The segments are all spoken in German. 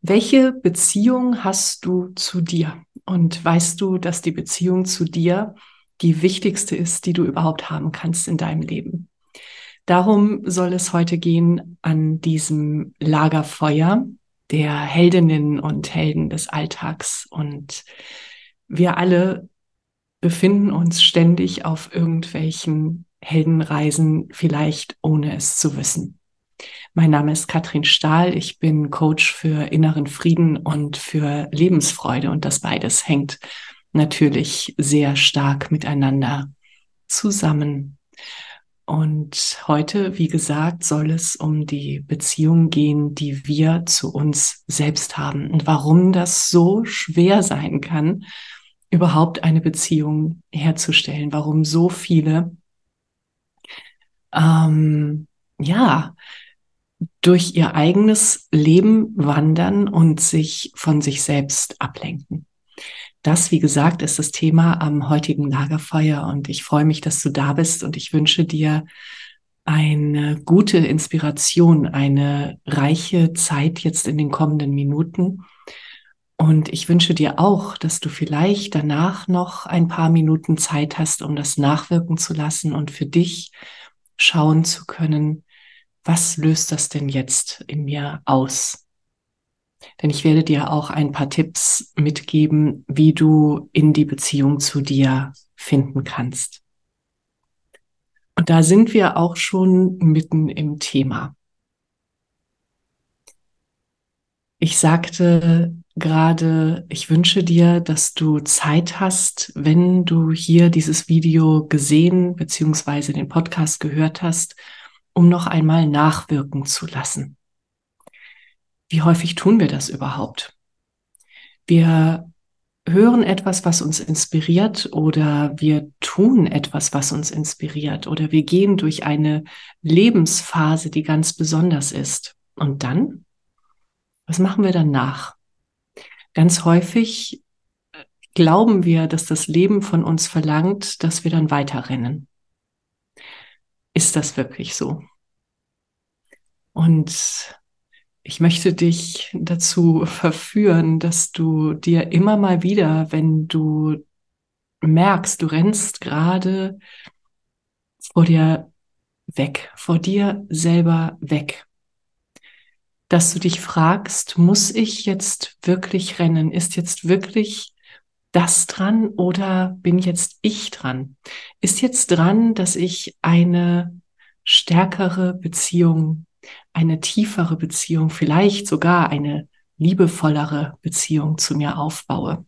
Welche Beziehung hast du zu dir? Und weißt du, dass die Beziehung zu dir die wichtigste ist, die du überhaupt haben kannst in deinem Leben? Darum soll es heute gehen an diesem Lagerfeuer der Heldinnen und Helden des Alltags. Und wir alle befinden uns ständig auf irgendwelchen Heldenreisen, vielleicht ohne es zu wissen. Mein Name ist Katrin Stahl. Ich bin Coach für inneren Frieden und für Lebensfreude. Und das beides hängt natürlich sehr stark miteinander zusammen. Und heute, wie gesagt, soll es um die Beziehung gehen, die wir zu uns selbst haben und warum das so schwer sein kann, überhaupt eine Beziehung herzustellen, warum so viele ähm, ja durch ihr eigenes Leben wandern und sich von sich selbst ablenken. Das, wie gesagt, ist das Thema am heutigen Lagerfeuer und ich freue mich, dass du da bist und ich wünsche dir eine gute Inspiration, eine reiche Zeit jetzt in den kommenden Minuten. Und ich wünsche dir auch, dass du vielleicht danach noch ein paar Minuten Zeit hast, um das nachwirken zu lassen und für dich schauen zu können, was löst das denn jetzt in mir aus? Denn ich werde dir auch ein paar Tipps mitgeben, wie du in die Beziehung zu dir finden kannst. Und da sind wir auch schon mitten im Thema. Ich sagte gerade, ich wünsche dir, dass du Zeit hast, wenn du hier dieses Video gesehen bzw. den Podcast gehört hast um noch einmal nachwirken zu lassen. Wie häufig tun wir das überhaupt? Wir hören etwas, was uns inspiriert oder wir tun etwas, was uns inspiriert oder wir gehen durch eine Lebensphase, die ganz besonders ist. Und dann, was machen wir danach? Ganz häufig glauben wir, dass das Leben von uns verlangt, dass wir dann weiterrennen. Ist das wirklich so? Und ich möchte dich dazu verführen, dass du dir immer mal wieder, wenn du merkst, du rennst gerade vor dir weg, vor dir selber weg, dass du dich fragst, muss ich jetzt wirklich rennen? Ist jetzt wirklich das dran oder bin jetzt ich dran? Ist jetzt dran, dass ich eine stärkere Beziehung eine tiefere Beziehung, vielleicht sogar eine liebevollere Beziehung zu mir aufbaue.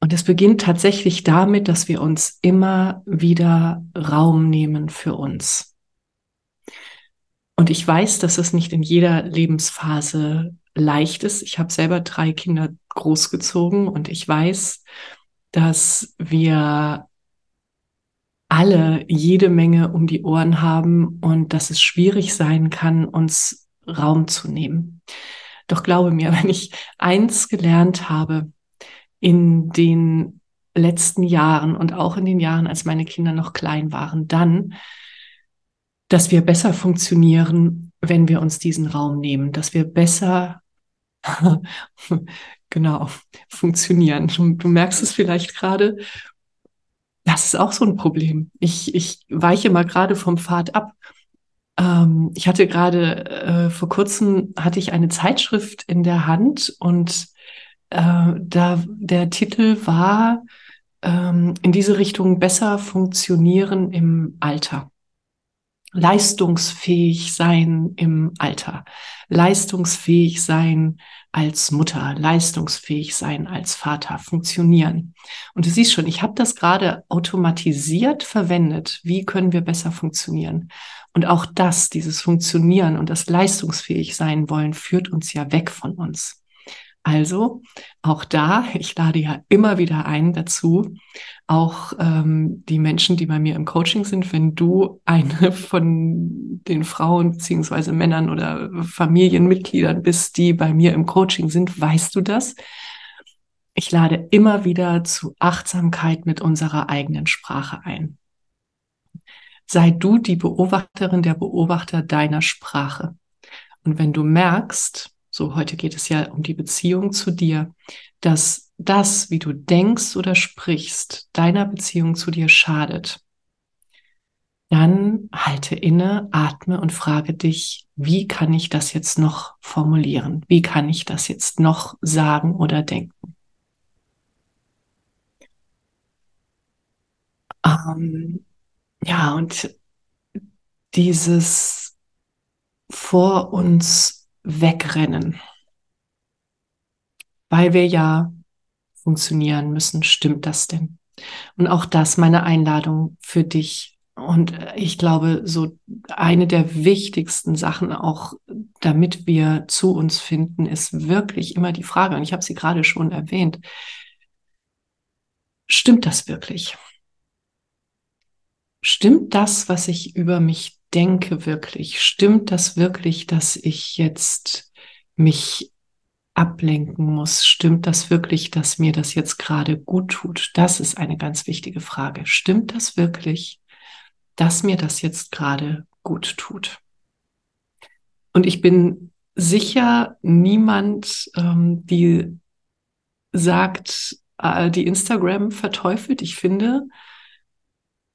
Und es beginnt tatsächlich damit, dass wir uns immer wieder Raum nehmen für uns. Und ich weiß, dass es nicht in jeder Lebensphase leicht ist. Ich habe selber drei Kinder großgezogen und ich weiß, dass wir alle jede Menge um die Ohren haben und dass es schwierig sein kann, uns Raum zu nehmen. Doch glaube mir, wenn ich eins gelernt habe in den letzten Jahren und auch in den Jahren, als meine Kinder noch klein waren, dann, dass wir besser funktionieren, wenn wir uns diesen Raum nehmen, dass wir besser genau funktionieren. Du merkst es vielleicht gerade, das ist auch so ein Problem. Ich, ich weiche mal gerade vom Pfad ab. Ähm, ich hatte gerade äh, vor kurzem hatte ich eine Zeitschrift in der Hand und äh, da der Titel war ähm, in diese Richtung besser funktionieren im Alter. Leistungsfähig sein im Alter, leistungsfähig sein als Mutter, leistungsfähig sein als Vater, funktionieren. Und du siehst schon, ich habe das gerade automatisiert verwendet. Wie können wir besser funktionieren? Und auch das, dieses Funktionieren und das leistungsfähig sein wollen, führt uns ja weg von uns. Also auch da, ich lade ja immer wieder ein dazu, auch ähm, die Menschen, die bei mir im Coaching sind, wenn du eine von den Frauen beziehungsweise Männern oder Familienmitgliedern bist, die bei mir im Coaching sind, weißt du das. Ich lade immer wieder zu Achtsamkeit mit unserer eigenen Sprache ein. Sei du die Beobachterin, der Beobachter deiner Sprache. Und wenn du merkst, so heute geht es ja um die Beziehung zu dir, dass das, wie du denkst oder sprichst, deiner Beziehung zu dir schadet, dann halte inne, atme und frage dich, wie kann ich das jetzt noch formulieren? Wie kann ich das jetzt noch sagen oder denken? Ähm, ja, und dieses vor uns wegrennen, weil wir ja funktionieren müssen. Stimmt das denn? Und auch das meine Einladung für dich. Und ich glaube, so eine der wichtigsten Sachen auch, damit wir zu uns finden, ist wirklich immer die Frage, und ich habe sie gerade schon erwähnt, stimmt das wirklich? Stimmt das, was ich über mich denke wirklich, stimmt das wirklich, dass ich jetzt mich ablenken muss? Stimmt das wirklich, dass mir das jetzt gerade gut tut? Das ist eine ganz wichtige Frage. Stimmt das wirklich, dass mir das jetzt gerade gut tut? Und ich bin sicher niemand, ähm, die sagt, äh, die Instagram verteufelt. Ich finde,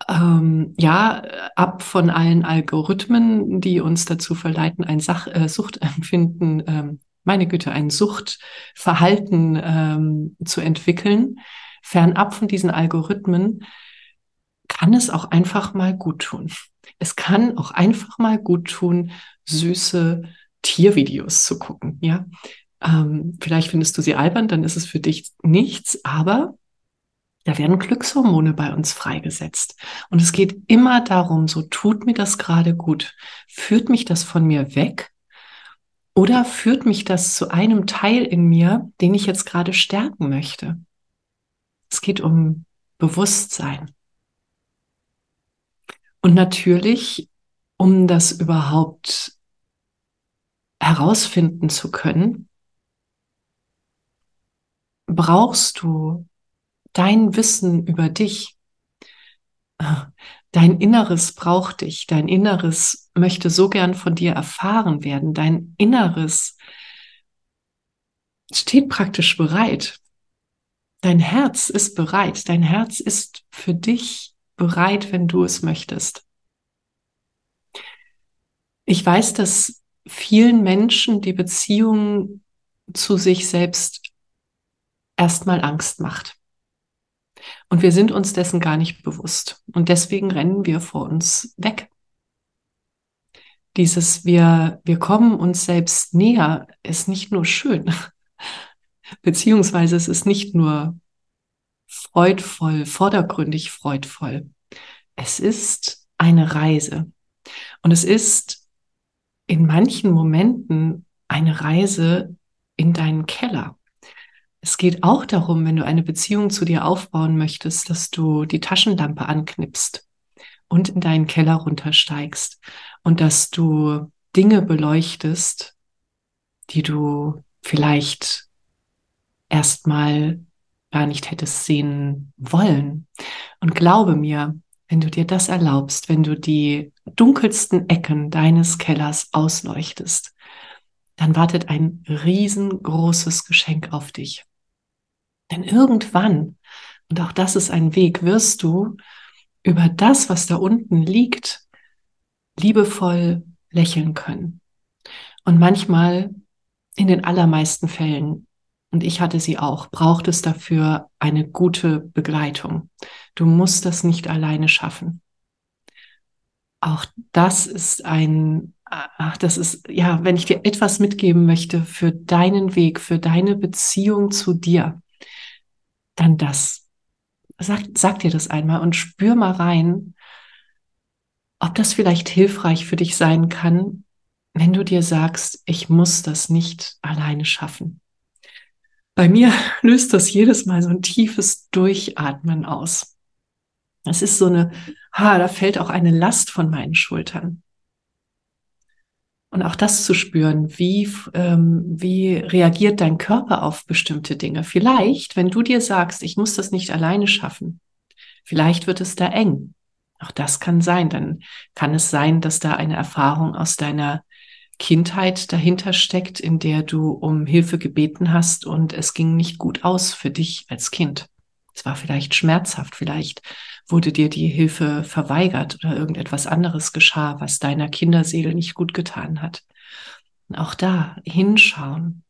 ähm, ja, ab von allen Algorithmen, die uns dazu verleiten, ein Sach äh, Suchtempfinden, ähm, meine Güte, ein Suchtverhalten ähm, zu entwickeln, fernab von diesen Algorithmen, kann es auch einfach mal gut tun. Es kann auch einfach mal gut tun, süße Tiervideos zu gucken, ja. Ähm, vielleicht findest du sie albern, dann ist es für dich nichts, aber da werden Glückshormone bei uns freigesetzt. Und es geht immer darum, so tut mir das gerade gut. Führt mich das von mir weg? Oder führt mich das zu einem Teil in mir, den ich jetzt gerade stärken möchte? Es geht um Bewusstsein. Und natürlich, um das überhaupt herausfinden zu können, brauchst du dein Wissen über dich, dein Inneres braucht dich, dein Inneres möchte so gern von dir erfahren werden, dein Inneres steht praktisch bereit. Dein Herz ist bereit, dein Herz ist für dich bereit, wenn du es möchtest. Ich weiß, dass vielen Menschen die Beziehung zu sich selbst erstmal Angst macht. Und wir sind uns dessen gar nicht bewusst. Und deswegen rennen wir vor uns weg. Dieses wir, wir kommen uns selbst näher ist nicht nur schön, beziehungsweise es ist nicht nur freudvoll, vordergründig freudvoll. Es ist eine Reise. Und es ist in manchen Momenten eine Reise in deinen Keller. Es geht auch darum, wenn du eine Beziehung zu dir aufbauen möchtest, dass du die Taschenlampe anknipst und in deinen Keller runtersteigst und dass du Dinge beleuchtest, die du vielleicht erstmal gar nicht hättest sehen wollen. Und glaube mir, wenn du dir das erlaubst, wenn du die dunkelsten Ecken deines Kellers ausleuchtest, dann wartet ein riesengroßes Geschenk auf dich. Denn irgendwann, und auch das ist ein Weg, wirst du über das, was da unten liegt, liebevoll lächeln können. Und manchmal, in den allermeisten Fällen, und ich hatte sie auch, braucht es dafür eine gute Begleitung. Du musst das nicht alleine schaffen. auch das ist ein, ach, das ist, ja, wenn ich dir etwas mitgeben möchte für deinen Weg, für deine Beziehung zu dir, dann das. Sag, sag dir das einmal und spür mal rein, ob das vielleicht hilfreich für dich sein kann, wenn du dir sagst, ich muss das nicht alleine schaffen. Bei mir löst das jedes Mal so ein tiefes Durchatmen aus. Es ist so eine, ha, da fällt auch eine Last von meinen Schultern. Und auch das zu spüren, wie, ähm, wie reagiert dein Körper auf bestimmte Dinge. Vielleicht, wenn du dir sagst, ich muss das nicht alleine schaffen, vielleicht wird es da eng. Auch das kann sein. Dann kann es sein, dass da eine Erfahrung aus deiner Kindheit dahinter steckt, in der du um Hilfe gebeten hast und es ging nicht gut aus für dich als Kind. Es war vielleicht schmerzhaft, vielleicht wurde dir die Hilfe verweigert oder irgendetwas anderes geschah, was deiner Kinderseele nicht gut getan hat. Und auch da hinschauen,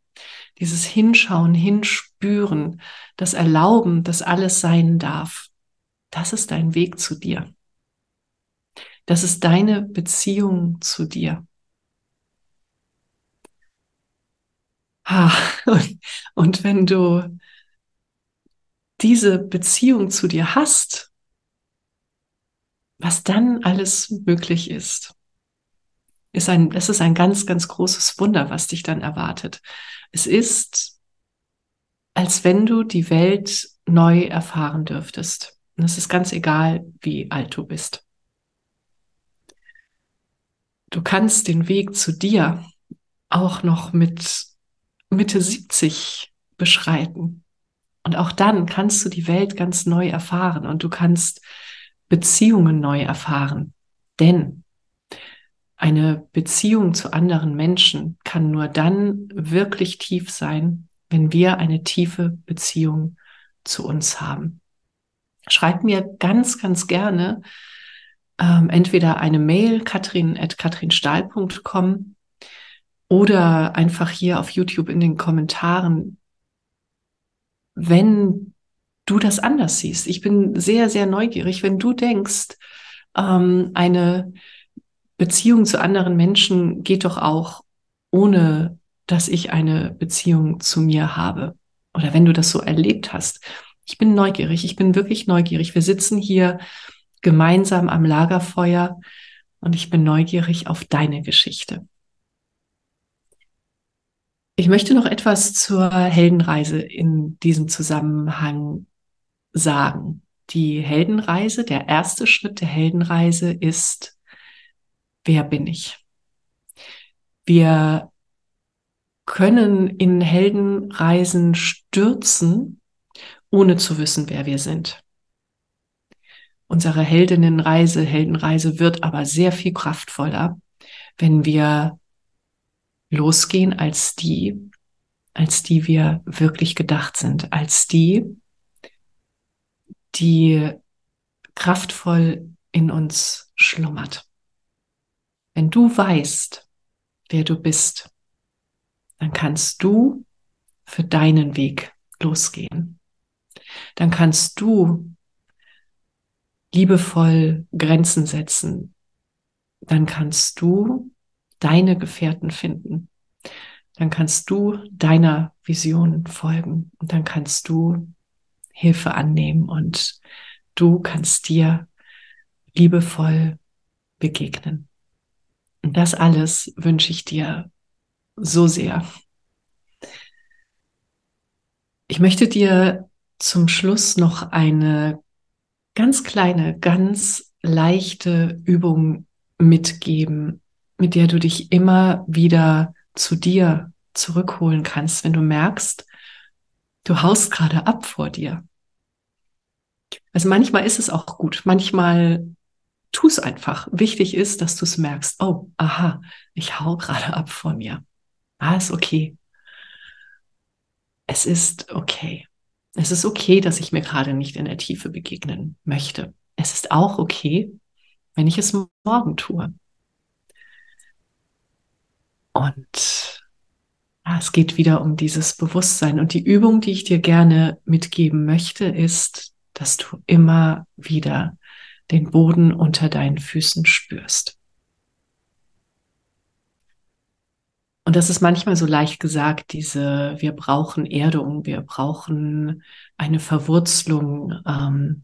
dieses Hinschauen, Hinspüren, das Erlauben, dass alles sein darf, das ist dein Weg zu dir. Das ist deine Beziehung zu dir. Und wenn du diese Beziehung zu dir hast, was dann alles möglich ist, ist ein, es ist ein ganz, ganz großes Wunder, was dich dann erwartet. Es ist, als wenn du die Welt neu erfahren dürftest. Und es ist ganz egal, wie alt du bist. Du kannst den Weg zu dir auch noch mit Mitte 70 beschreiten. Und auch dann kannst du die Welt ganz neu erfahren und du kannst Beziehungen neu erfahren. Denn eine Beziehung zu anderen Menschen kann nur dann wirklich tief sein, wenn wir eine tiefe Beziehung zu uns haben. Schreib mir ganz, ganz gerne ähm, entweder eine Mail, katrin.katrinstahl.com oder einfach hier auf YouTube in den Kommentaren, wenn du das anders siehst. Ich bin sehr, sehr neugierig, wenn du denkst, ähm, eine Beziehung zu anderen Menschen geht doch auch ohne, dass ich eine Beziehung zu mir habe. Oder wenn du das so erlebt hast. Ich bin neugierig, ich bin wirklich neugierig. Wir sitzen hier gemeinsam am Lagerfeuer und ich bin neugierig auf deine Geschichte. Ich möchte noch etwas zur Heldenreise in diesem Zusammenhang sagen. Die Heldenreise, der erste Schritt der Heldenreise ist, wer bin ich? Wir können in Heldenreisen stürzen, ohne zu wissen, wer wir sind. Unsere Heldinnenreise, Heldenreise wird aber sehr viel kraftvoller, wenn wir losgehen als die, als die wir wirklich gedacht sind, als die, die kraftvoll in uns schlummert. Wenn du weißt, wer du bist, dann kannst du für deinen Weg losgehen. Dann kannst du liebevoll Grenzen setzen. Dann kannst du deine Gefährten finden. Dann kannst du deiner Vision folgen und dann kannst du Hilfe annehmen und du kannst dir liebevoll begegnen. Und das alles wünsche ich dir so sehr. Ich möchte dir zum Schluss noch eine ganz kleine, ganz leichte Übung mitgeben, mit der du dich immer wieder zu dir zurückholen kannst, wenn du merkst, du haust gerade ab vor dir. Also manchmal ist es auch gut, manchmal tu es einfach. Wichtig ist, dass du es merkst, oh, aha, ich hau gerade ab vor mir. Ah, ist okay. Es ist okay. Es ist okay, dass ich mir gerade nicht in der Tiefe begegnen möchte. Es ist auch okay, wenn ich es morgen tue. Und ja, es geht wieder um dieses Bewusstsein. Und die Übung, die ich dir gerne mitgeben möchte, ist, dass du immer wieder den Boden unter deinen Füßen spürst. Und das ist manchmal so leicht gesagt, diese, wir brauchen Erdung, wir brauchen eine Verwurzelung. Ähm,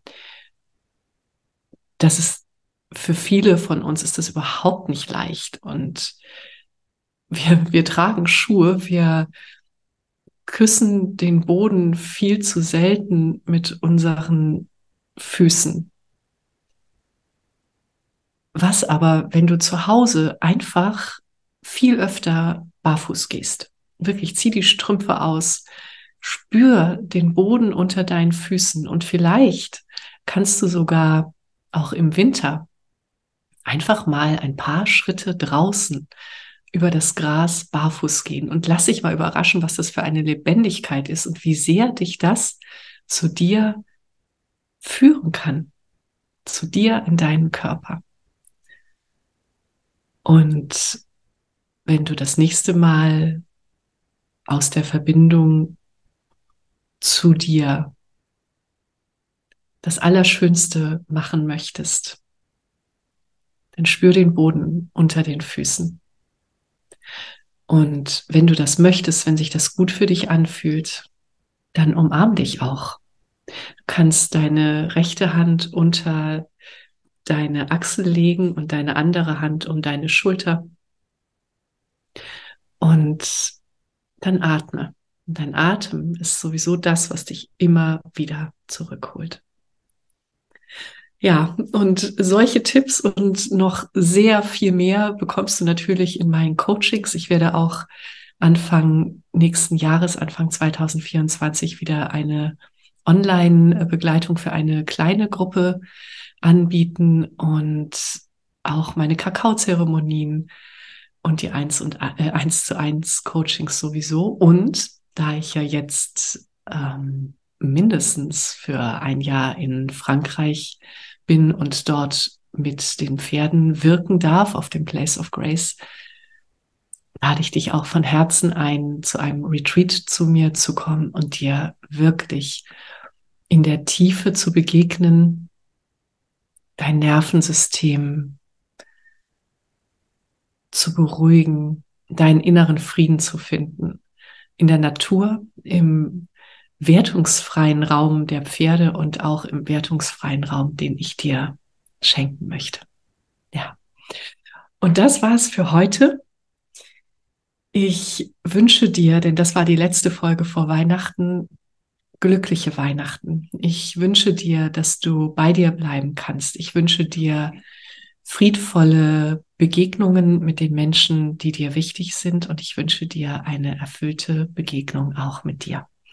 das ist für viele von uns ist das überhaupt nicht leicht. Und wir, wir tragen Schuhe, wir küssen den Boden viel zu selten mit unseren Füßen. Was aber, wenn du zu Hause einfach viel öfter barfuß gehst? Wirklich, zieh die Strümpfe aus, spür den Boden unter deinen Füßen und vielleicht kannst du sogar auch im Winter einfach mal ein paar Schritte draußen über das Gras barfuß gehen und lass dich mal überraschen, was das für eine Lebendigkeit ist und wie sehr dich das zu dir führen kann, zu dir in deinen Körper. Und wenn du das nächste Mal aus der Verbindung zu dir das Allerschönste machen möchtest, dann spür den Boden unter den Füßen. Und wenn du das möchtest, wenn sich das gut für dich anfühlt, dann umarm dich auch. Du kannst deine rechte Hand unter deine Achsel legen und deine andere Hand um deine Schulter. Und dann atme. Und dein Atem ist sowieso das, was dich immer wieder zurückholt. Ja, und solche Tipps und noch sehr viel mehr bekommst du natürlich in meinen Coachings. Ich werde auch Anfang nächsten Jahres, Anfang 2024 wieder eine Online-Begleitung für eine kleine Gruppe anbieten und auch meine Kakaozeremonien und die eins und äh, eins zu eins Coachings sowieso. Und da ich ja jetzt ähm, mindestens für ein Jahr in Frankreich bin und dort mit den Pferden wirken darf auf dem Place of Grace, lade ich dich auch von Herzen ein, zu einem Retreat zu mir zu kommen und dir wirklich in der Tiefe zu begegnen, dein Nervensystem zu beruhigen, deinen inneren Frieden zu finden. In der Natur, im wertungsfreien Raum der Pferde und auch im wertungsfreien Raum, den ich dir schenken möchte. Ja. Und das war's für heute. Ich wünsche dir, denn das war die letzte Folge vor Weihnachten, glückliche Weihnachten. Ich wünsche dir, dass du bei dir bleiben kannst. Ich wünsche dir friedvolle Begegnungen mit den Menschen, die dir wichtig sind. Und ich wünsche dir eine erfüllte Begegnung auch mit dir.